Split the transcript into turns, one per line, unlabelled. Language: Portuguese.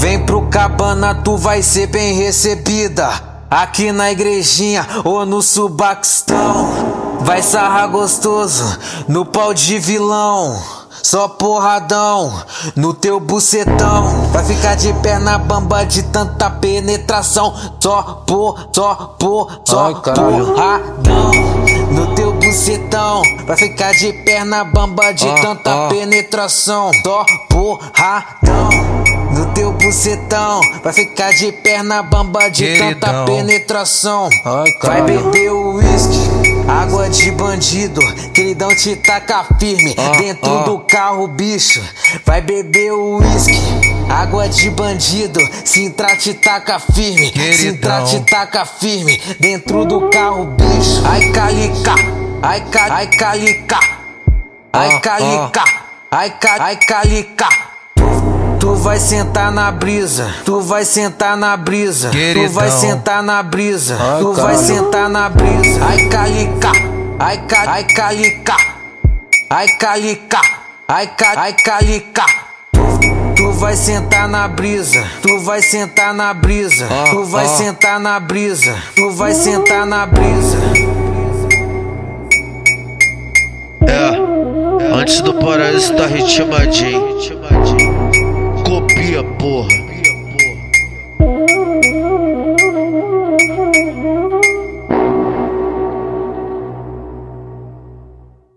Vem pro cabana, tu vai ser bem recebida. Aqui na igrejinha ou no subaquistão. Vai sarrar gostoso no pau de vilão. Só porradão no teu bucetão. Vai ficar de perna bamba de tanta penetração. Só por, só por, só
Ai,
porradão no teu bucetão. Vai ficar de perna bamba de
Ah,
tanta
ah.
penetração. Só porradão no teu bucetão. Vai ficar de perna bamba de tanta
Queridão.
penetração.
Ai,
Vai beber o uísque, água de bandido. Queridão te taca firme
Ah,
dentro
ah.
do carro, bicho. Vai beber o uísque, água de bandido. Sintra te taca firme, Sintra
Queridão.
te taca firme dentro do carro, bicho. Ai, calica, ai, ca, ai, calica, ai,
Ah,
calica, ai, ca, ai, calica. Tu vai sentar na brisa, tu vai sentar na brisa, tu
Queridão.
vai sentar na brisa,
Ai,
tu vai sentar na brisa. Ai calica, ai ca, ai calica, ai calica, ai ca, ai calica. Tu vai sentar na brisa, tu vai sentar na brisa,
Ah,
tu vai
ah.
sentar na brisa, tu vai sentar na brisa.
É, antes do paraíso tá ritmadinho. Copia, porra.